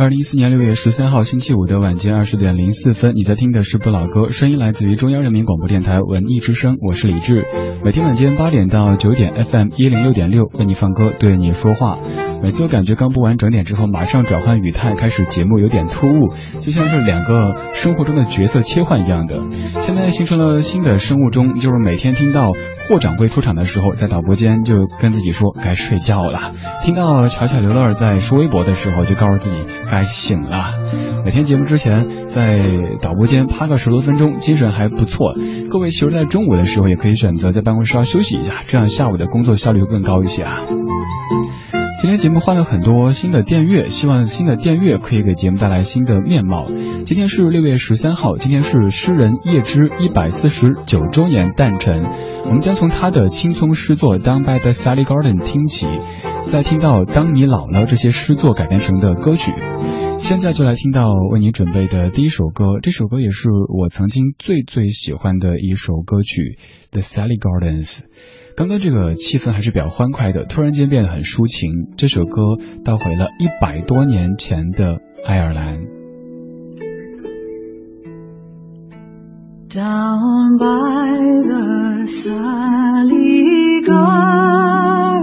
二零一四年六月十三号星期五的晚间二十点零四分，你在听的是不老歌，声音来自于中央人民广播电台文艺之声，我是李志。每天晚间八点到九点，FM 一零六点六为你放歌，对你说话。每次我感觉刚播完整点之后，马上转换语态，开始节目有点突兀，就像是两个生活中的角色切换一样的。现在形成了新的生物钟，就是每天听到霍掌柜出场的时候，在导播间就跟自己说该睡觉了；听到巧巧刘乐儿在说微博的时候，就告诉自己该醒了。每天节目之前在导播间趴个十多分钟，精神还不错。各位其实，在中午的时候也可以选择在办公室要休息一下，这样下午的工作效率会更高一些啊。今天节目换了很多新的电乐，希望新的电乐可以给节目带来新的面貌。今天是六月十三号，今天是诗人叶芝一百四十九周年诞辰。我们将从他的青葱诗作《Down by the Sally Garden》听起，再听到《当你老了》这些诗作改编成的歌曲。现在就来听到为你准备的第一首歌，这首歌也是我曾经最最喜欢的一首歌曲，《The Sally Gardens》。刚刚这个气氛还是比较欢快的，突然间变得很抒情。这首歌倒回了一百多年前的爱尔兰。Down by the Sally Gardens,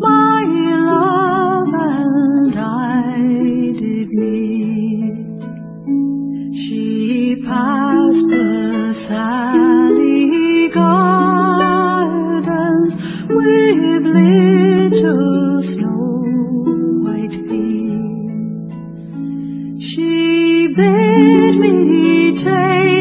my love and I did meet. She passed the Sally 追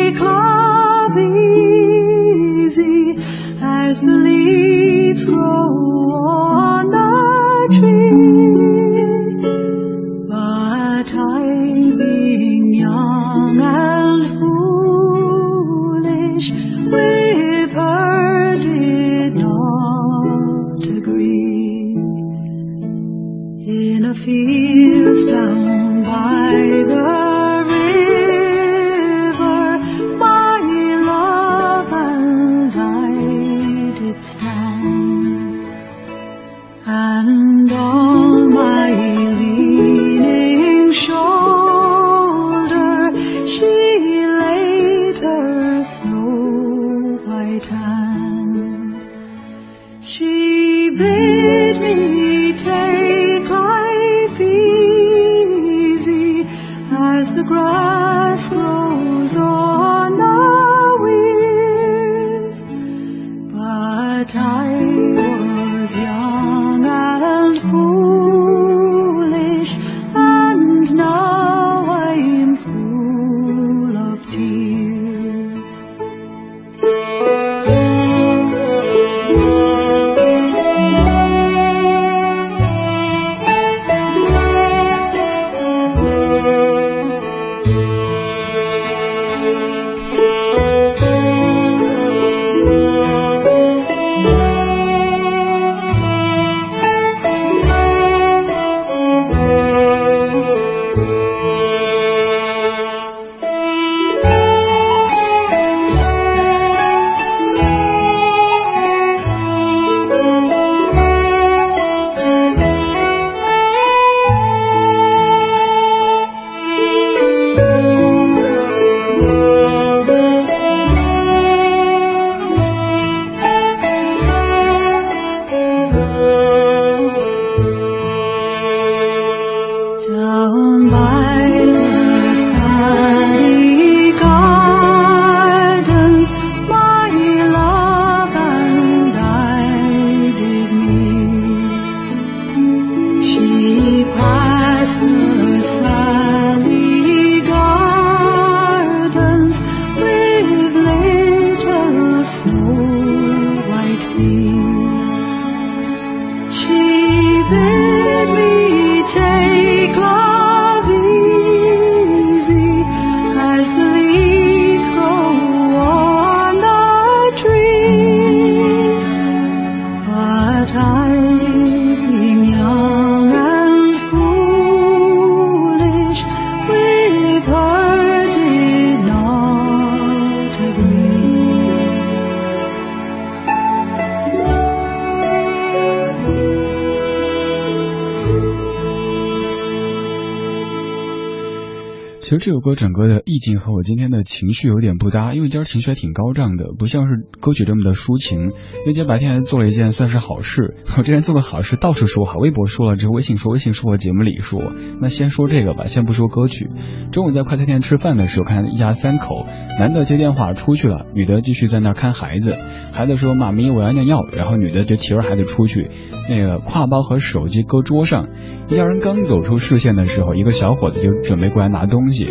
歌整个的意境和我今天的情绪有点不搭，因为今儿情绪还挺高涨的，不像是歌曲这么的抒情。因为今天白天还做了一件算是好事，我之前做个好事到处说，好微博说了之后，微信说，微信说，我节目里说。那先说这个吧，先不说歌曲。中午在快餐店吃饭的时候，看一家三口，男的接电话出去了，女的继续在那看孩子。孩子说：“妈咪，我要尿尿。”然后女的就提着孩子出去，那个挎包和手机搁桌上。一家人刚走出视线的时候，一个小伙子就准备过来拿东西。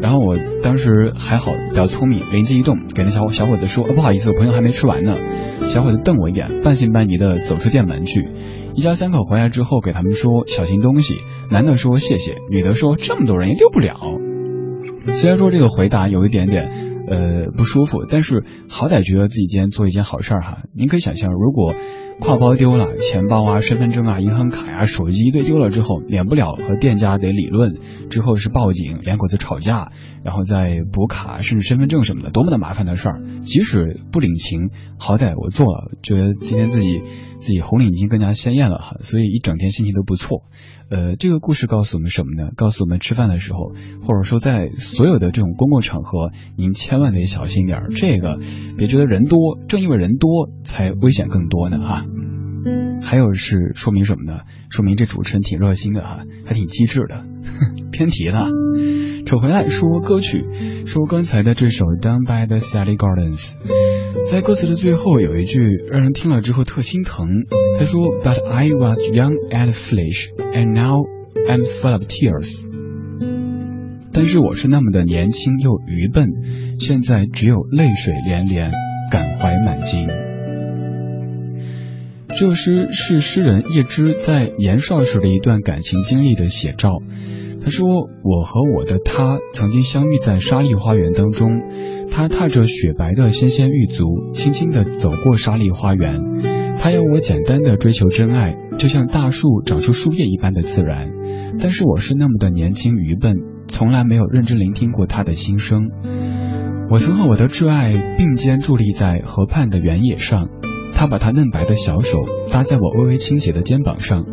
然后我当时还好比较聪明，灵机一动，给那小伙小伙子说：“不好意思，我朋友还没吃完呢。”小伙子瞪我一眼，半信半疑的走出店门去。一家三口回来之后，给他们说小心东西。男的说谢谢，女的说这么多人也丢不了。虽然说这个回答有一点点。呃，不舒服，但是好歹觉得自己今天做一件好事儿哈。您可以想象，如果挎包丢了，钱包啊、身份证啊、银行卡呀、手机一堆丢了之后，免不了和店家得理论，之后是报警，两口子吵架，然后再补卡，甚至身份证什么的，多么的麻烦的事儿。即使不领情，好歹我做了，觉得今天自己自己红领巾更加鲜艳了哈，所以一整天心情都不错。呃，这个故事告诉我们什么呢？告诉我们吃饭的时候，或者说在所有的这种公共场合，您千万得小心点儿。这个别觉得人多，正因为人多才危险更多呢哈。还有是说明什么呢？说明这主持人挺热心的哈，还挺机智的。偏题了，扯回来说歌曲，说刚才的这首《Down by the Sally Gardens》，在歌词的最后有一句让人听了之后特心疼。他说：“But I was young and foolish, and now I'm full of tears。”但是我是那么的年轻又愚笨，现在只有泪水连连，感怀满襟。这首诗是诗人叶芝在年少时的一段感情经历的写照。他说：“我和我的他曾经相遇在沙砾花园当中，他踏着雪白的纤纤玉足，轻轻地走过沙砾花园。他要我简单的追求真爱，就像大树长出树叶一般的自然。但是我是那么的年轻愚笨，从来没有认真聆听过他的心声。我曾和我的挚爱并肩伫立在河畔的原野上，他把他嫩白的小手搭在我微微倾斜的肩膀上，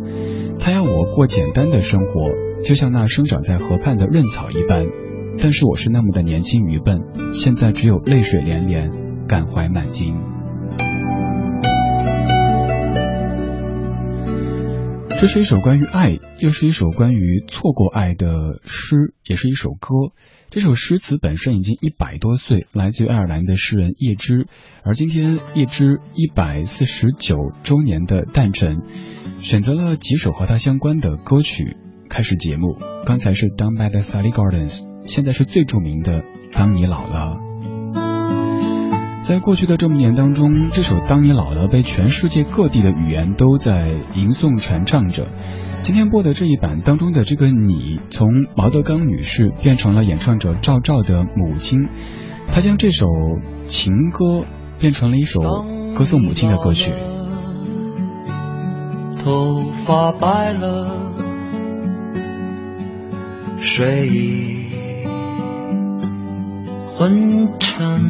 他要我过简单的生活。”就像那生长在河畔的润草一般，但是我是那么的年轻愚笨，现在只有泪水连连，感怀满襟。这是一首关于爱，又是一首关于错过爱的诗，也是一首歌。这首诗词本身已经一百多岁，来自于爱尔兰的诗人叶芝，而今天叶芝一百四十九周年的诞辰，选择了几首和他相关的歌曲。开始节目，刚才是 Down by the Sally Gardens，现在是最著名的《当你老了》。在过去的这么年当中，这首《当你老了》被全世界各地的语言都在吟诵传唱着。今天播的这一版当中的这个你，从毛德刚女士变成了演唱者赵照的母亲，她将这首情歌变成了一首歌颂母亲的歌曲。头发白了。睡意昏沉。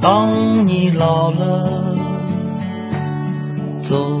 当你老了，走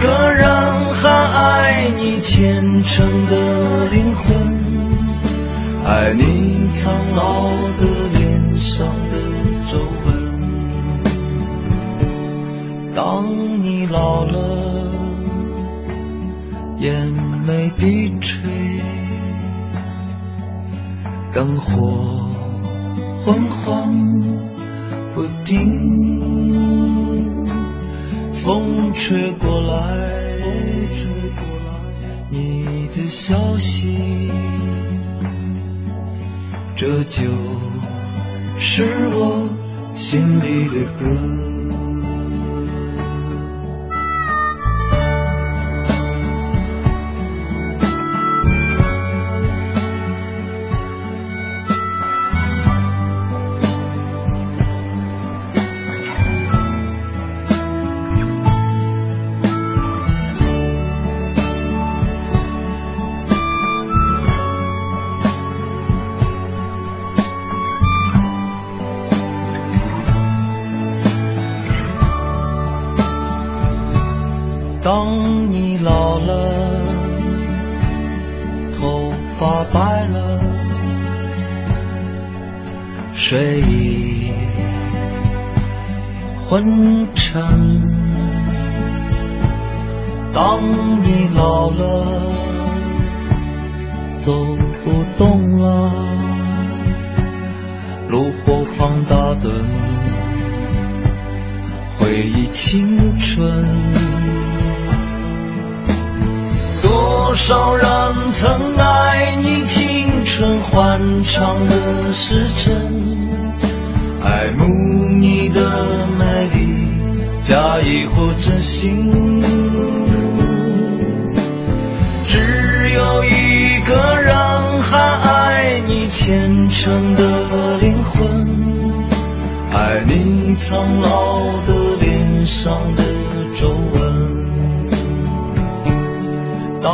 个人还爱你虔诚的灵魂，爱你苍老的脸上的皱纹。当你老了，眼眉低垂。灯火昏黄不定，风吹过来，你的消息，这就是我心里的歌。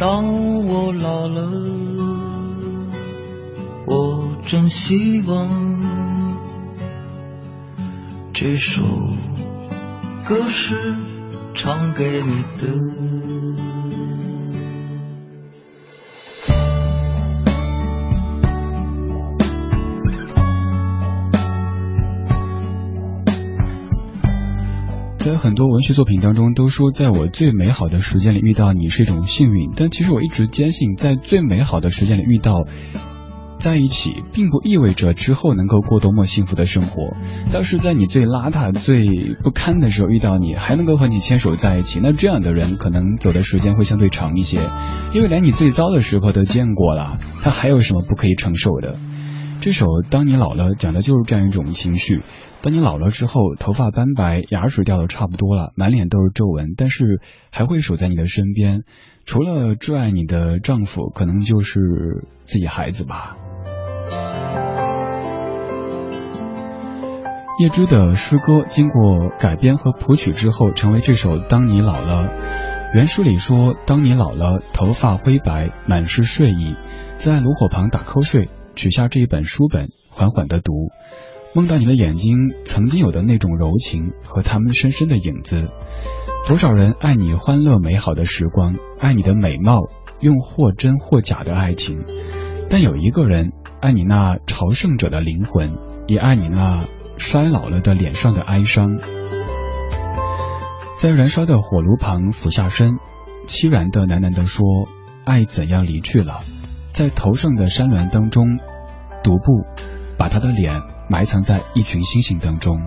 当我老了，我真希望这首歌是唱给你的。很多文学作品当中都说，在我最美好的时间里遇到你是一种幸运，但其实我一直坚信，在最美好的时间里遇到在一起，并不意味着之后能够过多么幸福的生活。要是在你最邋遢、最不堪的时候遇到你，还能够和你牵手在一起，那这样的人可能走的时间会相对长一些，因为连你最糟的时候都见过了，他还有什么不可以承受的？这首《当你老了》讲的就是这样一种情绪。当你老了之后，头发斑白，牙齿掉的差不多了，满脸都是皱纹，但是还会守在你的身边。除了挚爱你的丈夫，可能就是自己孩子吧。叶芝的诗歌经过改编和谱曲之后，成为这首《当你老了》。原诗里说：“当你老了，头发灰白，满是睡意，在炉火旁打瞌睡。”取下这一本书本，缓缓的读，梦到你的眼睛曾经有的那种柔情和他们深深的影子。多少人爱你欢乐美好的时光，爱你的美貌，用或真或假的爱情。但有一个人爱你那朝圣者的灵魂，也爱你那衰老了的脸上的哀伤。在燃烧的火炉旁俯下身，凄然的喃喃地说：“爱怎样离去了。”在头上的山峦当中，独步，把他的脸埋藏在一群星星当中。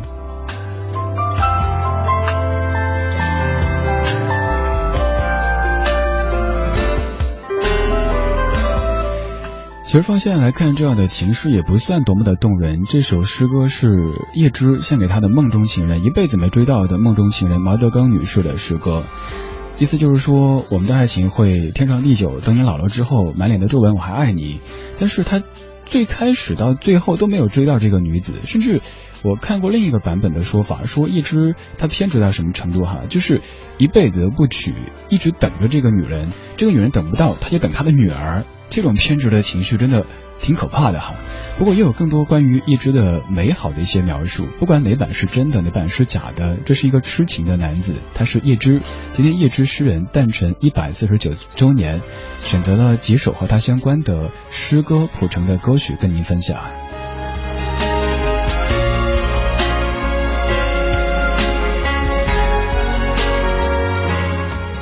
其实放现在来看，这样的情诗也不算多么的动人。这首诗歌是叶芝献给他的梦中情人，一辈子没追到的梦中情人毛德刚女士的诗歌。意思就是说，我们的爱情会天长地久。等你老了之后，满脸的皱纹，我还爱你。但是他最开始到最后都没有追到这个女子，甚至我看过另一个版本的说法，说一直他偏执到什么程度哈，就是一辈子不娶，一直等着这个女人，这个女人等不到，他就等他的女儿。这种偏执的情绪真的挺可怕的哈。不过也有更多关于叶芝的美好的一些描述，不管哪版是真的，哪版是假的，这是一个痴情的男子，他是叶芝。今天叶芝诗人诞辰一百四十九周年，选择了几首和他相关的诗歌谱成的歌曲跟您分享。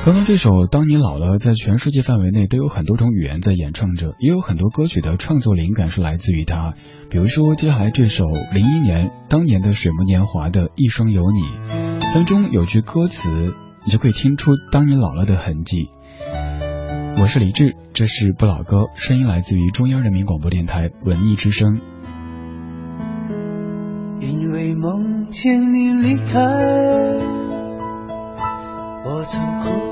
刚刚这首《当你老了》在全世界范围内都有很多种语言在演唱着，也有很多歌曲的创作灵感是来自于他。比如说接下来这首零一年当年的水木年华的《一生有你》当中有句歌词，你就可以听出当你老了的痕迹。我是李志，这是不老歌，声音来自于中央人民广播电台文艺之声。因为梦见你离开。我曾哭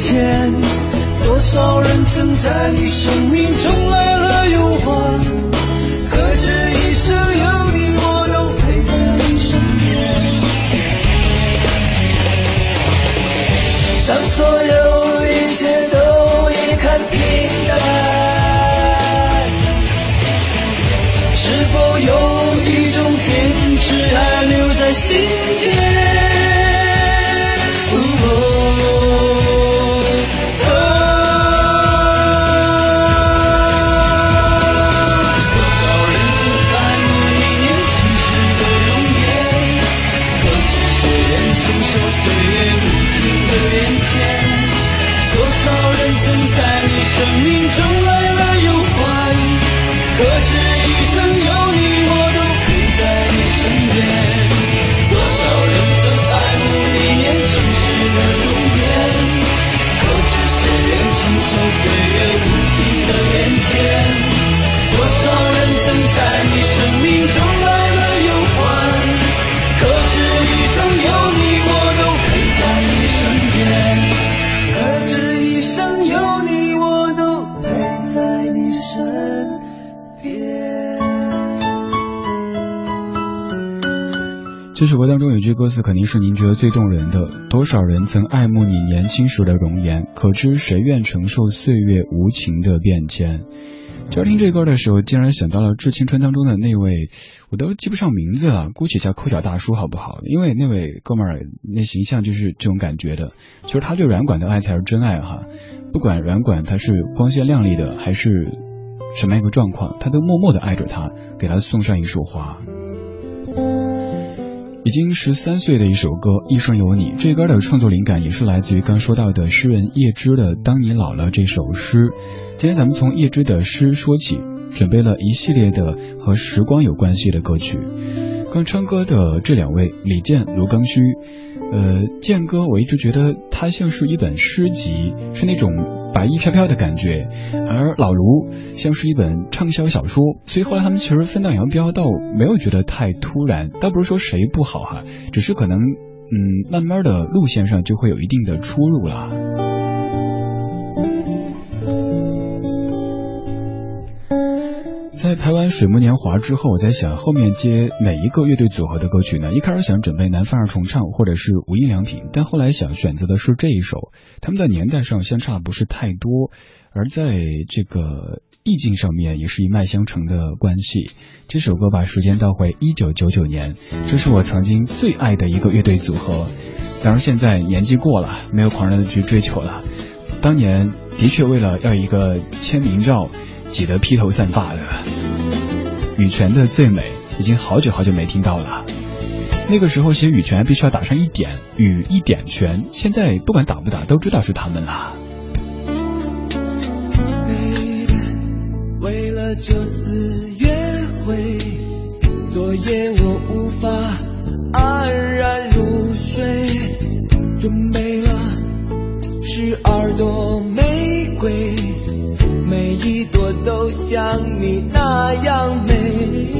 前？多少人曾在你生命中来了又还，肯定是您觉得最动人的：多少人曾爱慕你年轻时的容颜，可知谁愿承受岁月无情的变迁。今儿听这歌的时候，竟然想到了《致青春》当中的那位，我都记不上名字了，姑且叫抠脚大叔好不好？因为那位哥们儿那形象就是这种感觉的，就是他对软管的爱才是真爱哈。不管软管他是光鲜亮丽的还是什么样一个状况，他都默默的爱着他，给他送上一束花。已经十三岁的一首歌《一生有你》，这歌的创作灵感也是来自于刚说到的诗人叶芝的《当你老了》这首诗。今天咱们从叶芝的诗说起，准备了一系列的和时光有关系的歌曲。刚唱歌的这两位李健、卢庚戌，呃，健哥我一直觉得他像是一本诗集，是那种白衣飘飘的感觉，而老卢像是一本畅销小说，所以后来他们其实分道扬镳，倒没有觉得太突然，倒不是说谁不好哈，只是可能嗯，慢慢的路线上就会有一定的出入了。在排完《水木年华》之后，我在想后面接哪一个乐队组合的歌曲呢？一开始想准备南方二重唱或者是无印良品，但后来想选择的是这一首，他们的年代上相差不是太多，而在这个意境上面也是一脉相承的关系。这首歌把时间倒回一九九九年，这是我曾经最爱的一个乐队组合。当然现在年纪过了，没有狂热的去追求了。当年的确为了要一个签名照，挤得披头散发的。羽泉的最美已经好久好久没听到了。那个时候写羽泉必须要打上一点羽一点泉，现在不管打不打都知道是他们了。为了这次约会，昨夜我无法安然入睡，准备了十二朵像你那样美。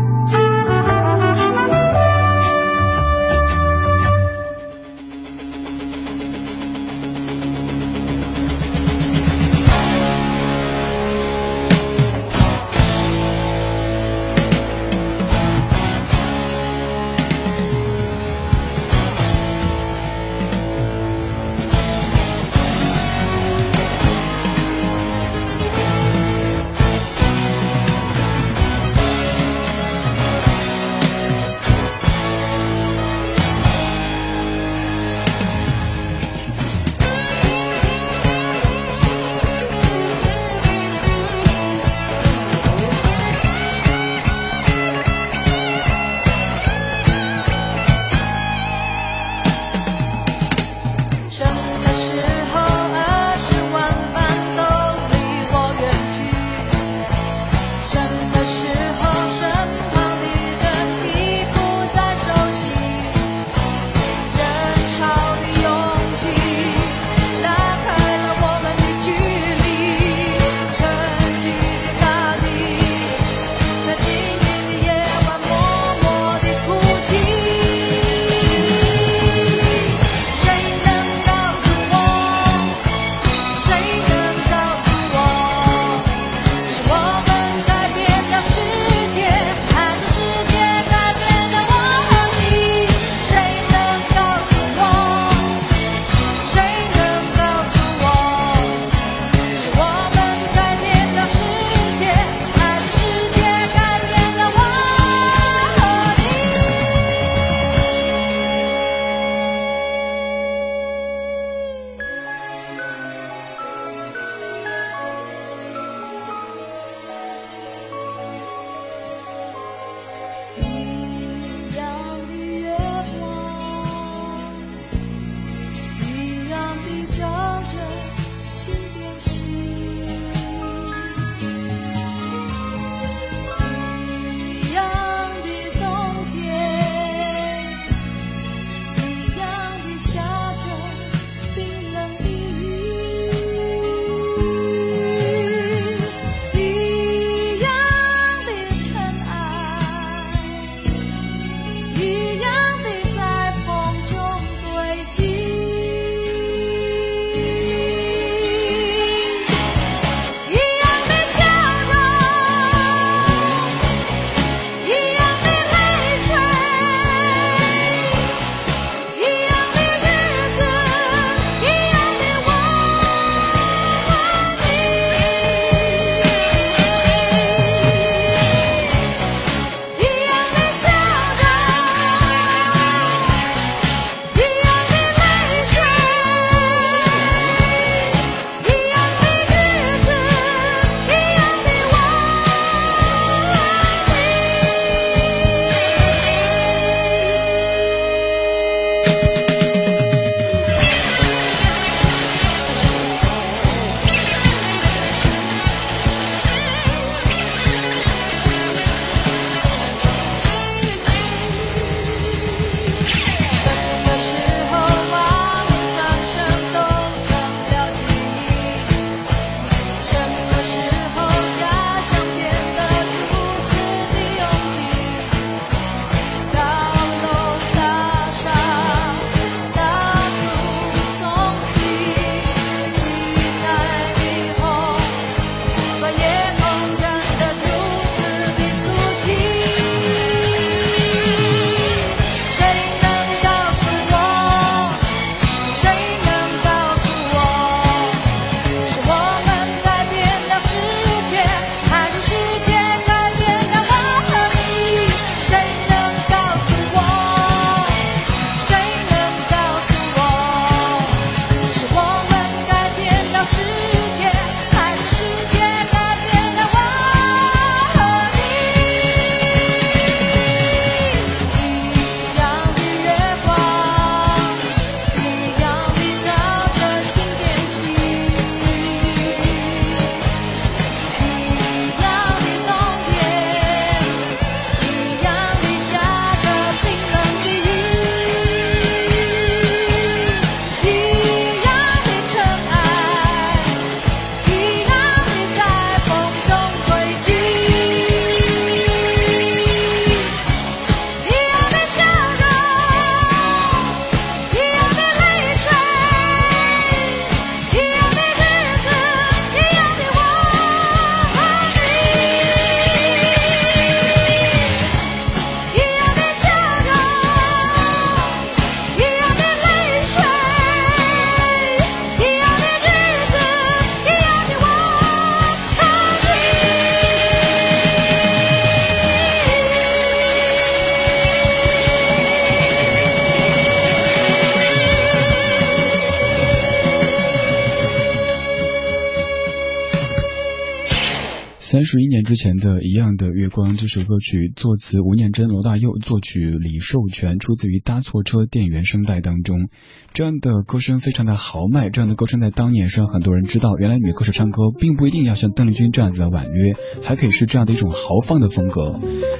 之前的一样的月光这首歌曲，作词吴念真、罗大佑，作曲李寿全，出自于《搭错车》电影原声带当中。这样的歌声非常的豪迈，这样的歌声在当年是让很多人知道，原来女歌手唱歌并不一定要像邓丽君这样子的婉约，还可以是这样的一种豪放的风格。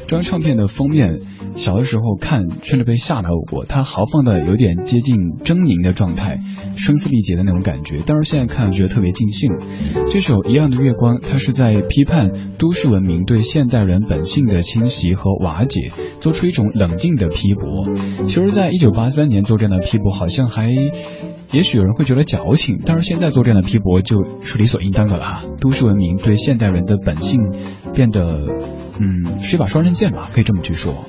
这张唱片的封面，小的时候看甚至被吓到过，它豪放的有点接近狰狞的状态，声嘶力竭的那种感觉。但是现在看觉得特别尽兴。这首《一样的月光》，它是在批判都市文明对现代人本性的侵袭和瓦解，做出一种冷静的批驳。其实，在一九八三年做这样的批驳，好像还，也许有人会觉得矫情，但是现在做这样的批驳就是理所应当的了哈。都市文明对现代人的本性变得，嗯，是一把双刃剑吧，可以这么去说。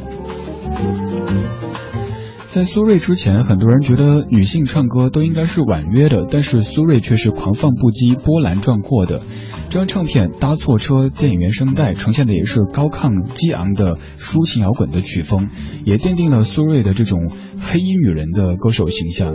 在苏芮之前，很多人觉得女性唱歌都应该是婉约的，但是苏芮却是狂放不羁、波澜壮阔的。这张唱片《搭错车》电影原声带呈现的也是高亢激昂的抒情摇滚的曲风，也奠定了苏芮的这种黑衣女人的歌手形象。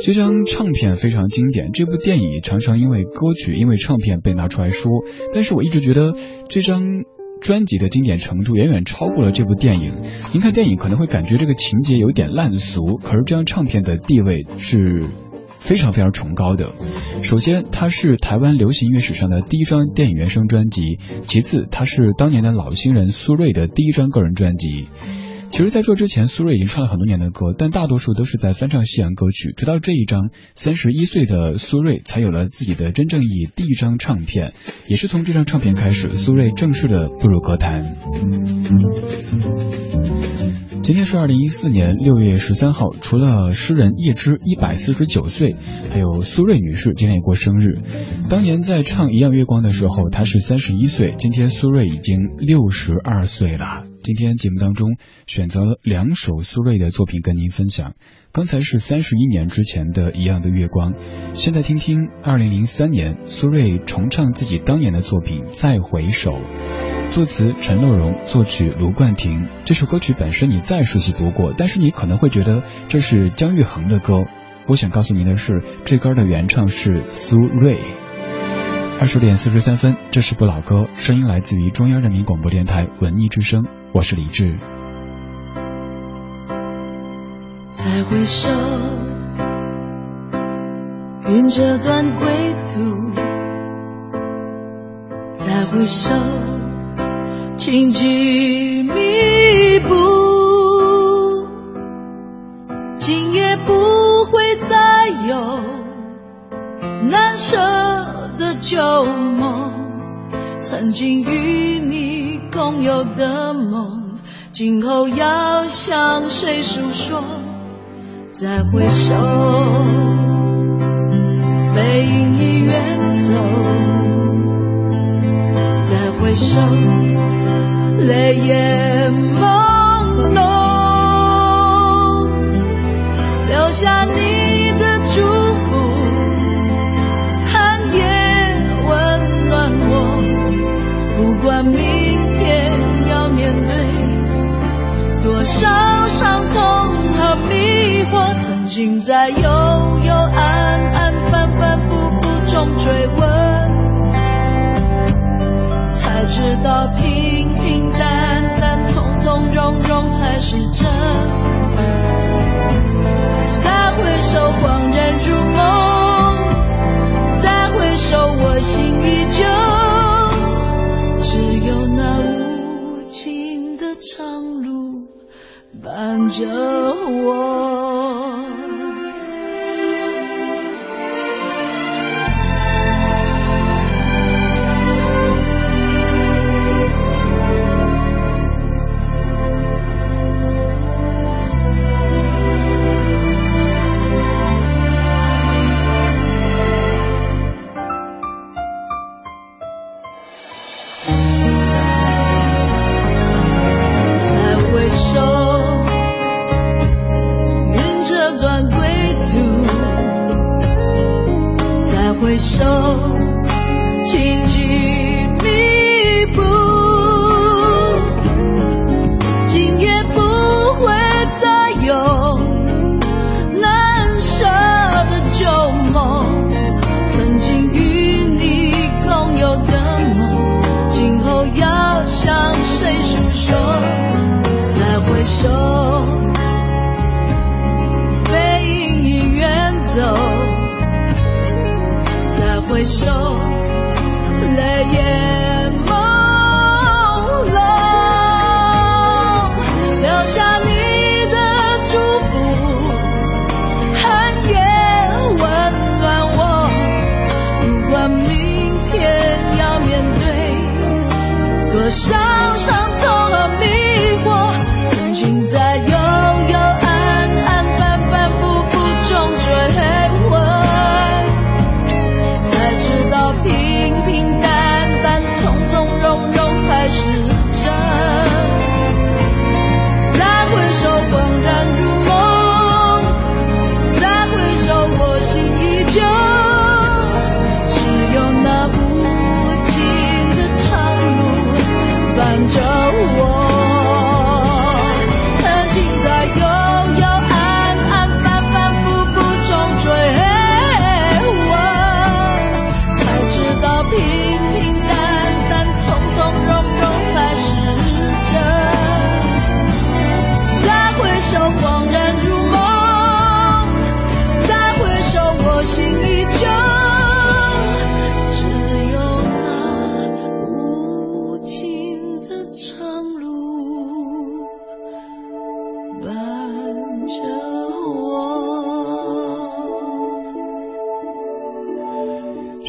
这张唱片非常经典，这部电影常常因为歌曲、因为唱片被拿出来说，但是我一直觉得这张。专辑的经典程度远远超过了这部电影。您看电影可能会感觉这个情节有点烂俗，可是这张唱片的地位是非常非常崇高的。首先，它是台湾流行音乐史上的第一张电影原声专辑；其次，它是当年的老新人苏芮的第一张个人专辑。其实，在这之前，苏芮已经唱了很多年的歌，但大多数都是在翻唱西洋歌曲。直到这一张，三十一岁的苏芮才有了自己的真正意义第一张唱片，也是从这张唱片开始，苏芮正式的步入歌坛。今天是二零一四年六月十三号，除了诗人叶芝一百四十九岁，还有苏芮女士今天也过生日。当年在唱《一样月光》的时候，她是三十一岁，今天苏芮已经六十二岁了。今天节目当中选择了两首苏芮的作品跟您分享。刚才是三十一年之前的一样的月光，现在听听二零零三年苏芮重唱自己当年的作品《再回首》。作词陈乐融，作曲卢冠廷。这首歌曲本身你再熟悉不过，但是你可能会觉得这是姜育恒的歌。我想告诉您的是，这歌的原唱是苏芮。二十点四十三分，这是部老歌，声音来自于中央人民广播电台文艺之声，我是李志。再回首，云这段归途，再回首。荆棘密布，今夜不会再有难舍的旧梦。曾经与你共有的梦，今后要向谁诉说？再回首，背影已远走。再回首。泪眼朦胧，留下你心在悠悠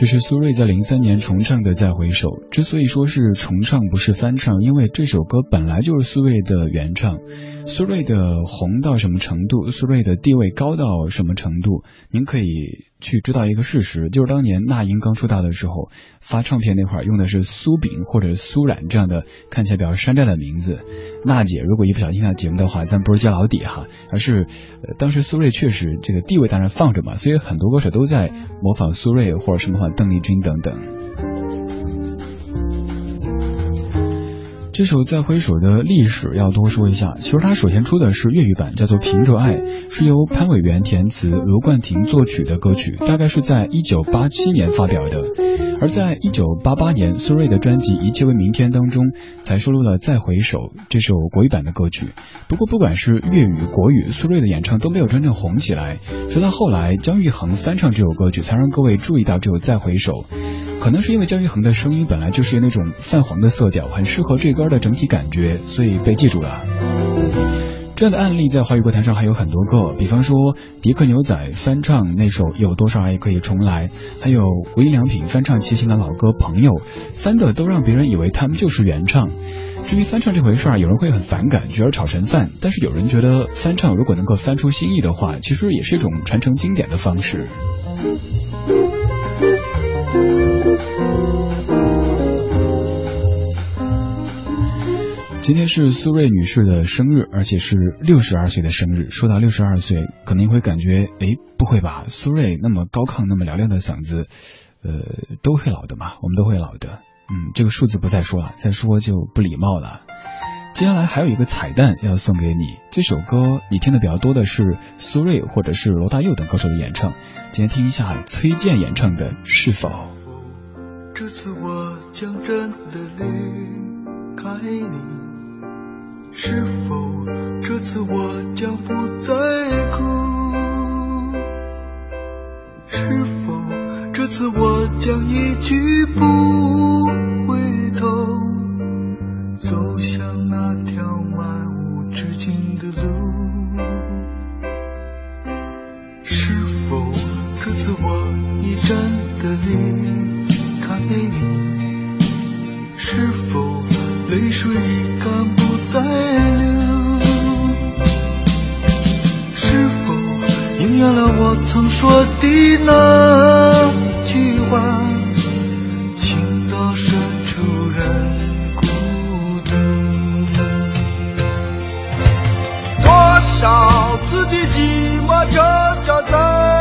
这是苏芮在零三年重唱的《再回首》。之所以说是重唱不是翻唱，因为这首歌本来就是苏芮的原唱。苏芮的红到什么程度，苏芮的地位高到什么程度，您可以去知道一个事实，就是当年那英刚出道的时候，发唱片那会儿用的是苏炳或者苏冉这样的看起来比较山寨的名字。娜姐如果一不小心听到节目的话，咱不是揭老底哈，而是、当时苏芮确实这个地位当然放着嘛，所以很多歌手都在模仿苏芮或者是模仿邓丽君等等。这首《再回首》的历史要多说一下。其实它首先出的是粤语版，叫做《凭着爱》，是由潘伟元填词、卢冠廷作曲的歌曲，大概是在一九八七年发表的。而在一九八八年，苏芮的专辑《一切为明天》当中，才收录了《再回首》这首国语版的歌曲。不过，不管是粤语、国语，苏芮的演唱都没有真正红起来。直到后来，姜育恒翻唱这首歌曲，才让各位注意到这首《再回首》。可能是因为姜育恒的声音本来就是那种泛黄的色调，很适合这歌的整体感觉，所以被记住了。这样的案例在华语歌坛上还有很多个，比方说迪克牛仔翻唱那首《有多少爱可以重来》，还有无印良品翻唱齐秦的老歌《朋友》，翻的都让别人以为他们就是原唱。至于翻唱这回事儿，有人会很反感，觉得炒成饭；但是有人觉得翻唱如果能够翻出新意的话，其实也是一种传承经典的方式。今天是苏芮女士的生日，而且是六十二岁的生日。说到六十二岁，可能会感觉，哎，不会吧？苏芮那么高亢、那么嘹亮的嗓子，呃，都会老的嘛，我们都会老的。嗯，这个数字不再说了，再说就不礼貌了。接下来还有一个彩蛋要送给你，这首歌你听的比较多的是苏芮或者是罗大佑等歌手的演唱，今天听一下崔健演唱的《是否》。这次我将真的离开你。是否这次我将不再哭？是否这次我将一去不回头，走向那条漫无止境的路？是否这次我已真的离开你？是否在流？是否应验了我曾说的那句话？情到深处人孤独。多少次的寂寞挣扎在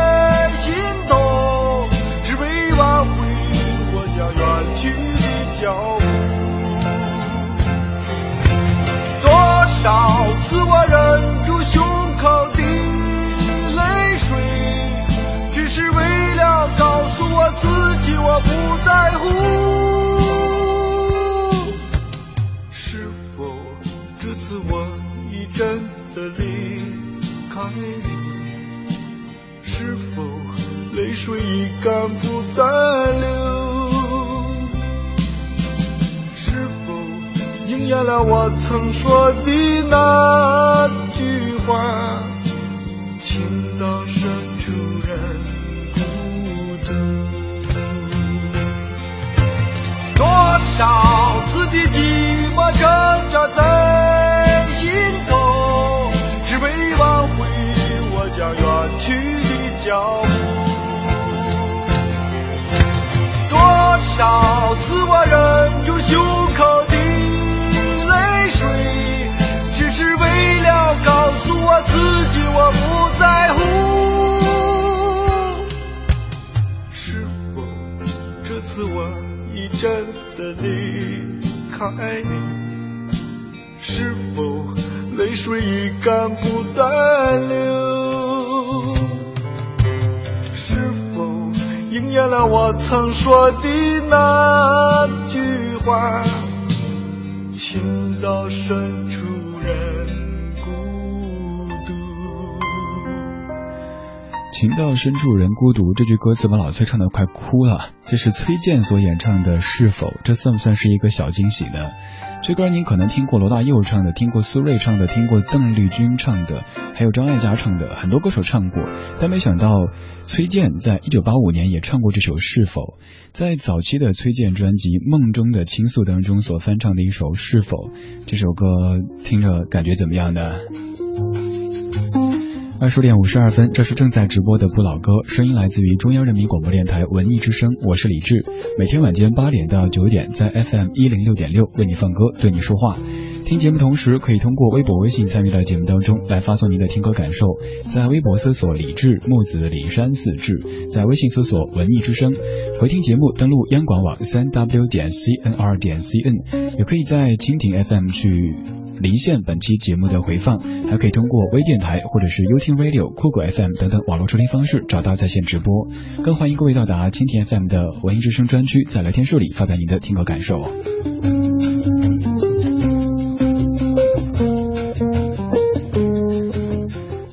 情到深处人。情到深处人孤独这句歌词把老崔唱得快哭了。这是崔健所演唱的《是否》，这算不算是一个小惊喜呢？这歌您可能听过罗大佑唱的，听过苏芮唱的，听过邓丽君唱的，还有张艾嘉唱的，很多歌手唱过。但没想到崔健在一九八五年也唱过这首《是否》。在早期的崔健专辑《梦中的倾诉》当中所翻唱的一首《是否》，这首歌听着感觉怎么样呢？二十点五十二分，这是正在直播的不老歌，声音来自于中央人民广播电台文艺之声，我是李志，每天晚间八点到九点，在 FM 一零六点六为你放歌，对你说话。听节目同时，可以通过微博、微信参与到节目当中来发送您的听歌感受。在微博搜索“李志木子李山四志”，在微信搜索“文艺之声”。回听节目，登录央广网三 w 点 cnr 点 cn，也可以在蜻蜓 FM 去离线本期节目的回放，还可以通过微电台或者是 y o u t Radio、酷狗 FM 等等网络收听方式找到在线直播。更欢迎各位到达蜻蜓 FM 的文艺之声专区，在聊天室里发表您的听歌感受。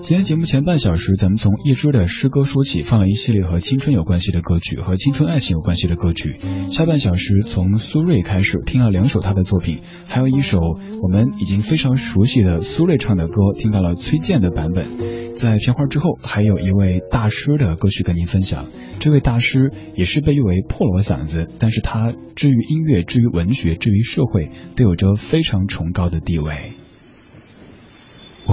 今天节目前半小时，咱们从叶芝的诗歌说起，放了一系列和青春有关系的歌曲，和青春爱情有关系的歌曲。下半小时从苏芮开始，听了两首他的作品，还有一首我们已经非常熟悉的苏芮唱的歌，听到了崔健的版本。在片花之后，还有一位大师的歌曲跟您分享。这位大师也是被誉为破锣嗓子，但是他至于音乐、至于文学、至于社会，都有着非常崇高的地位。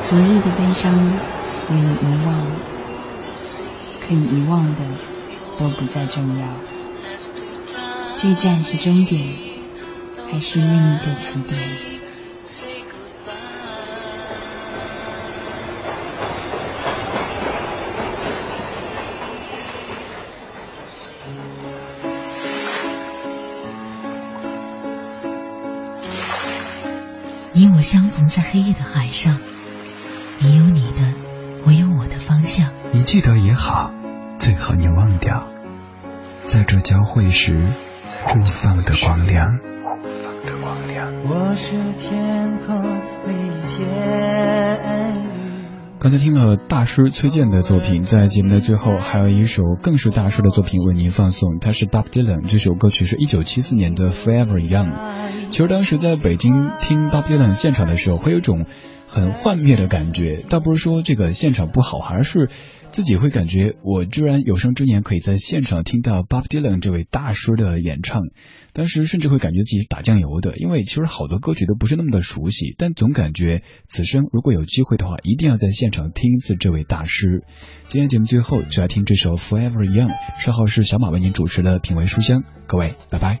昨日的悲伤予以遗忘，可以遗忘的都不再重要。这站是终点，还是另一个起点？我相逢在黑夜的海上，你有你的，我有我的方向。你记得也好，最好你忘掉，在这交汇时互放的光亮。我是天空里一片云。刚才听了大师崔健的作品，在节目的最后还有一首更是大师的作品为您放送，他是 Bob Dylan，这首歌曲是一九七四年的 Forever Young。其实当时在北京听 Bob Dylan 现场的时候，会有种很幻灭的感觉，倒不是说这个现场不好，而是自己会感觉我居然有生之年可以在现场听到 Bob Dylan 这位大师的演唱。当时甚至会感觉自己打酱油的，因为其实好多歌曲都不是那么的熟悉，但总感觉此生如果有机会的话，一定要在现场听一次这位大师。今天节目最后就来听这首 Forever Young，稍后是小马为您主持的品味书香，各位拜拜。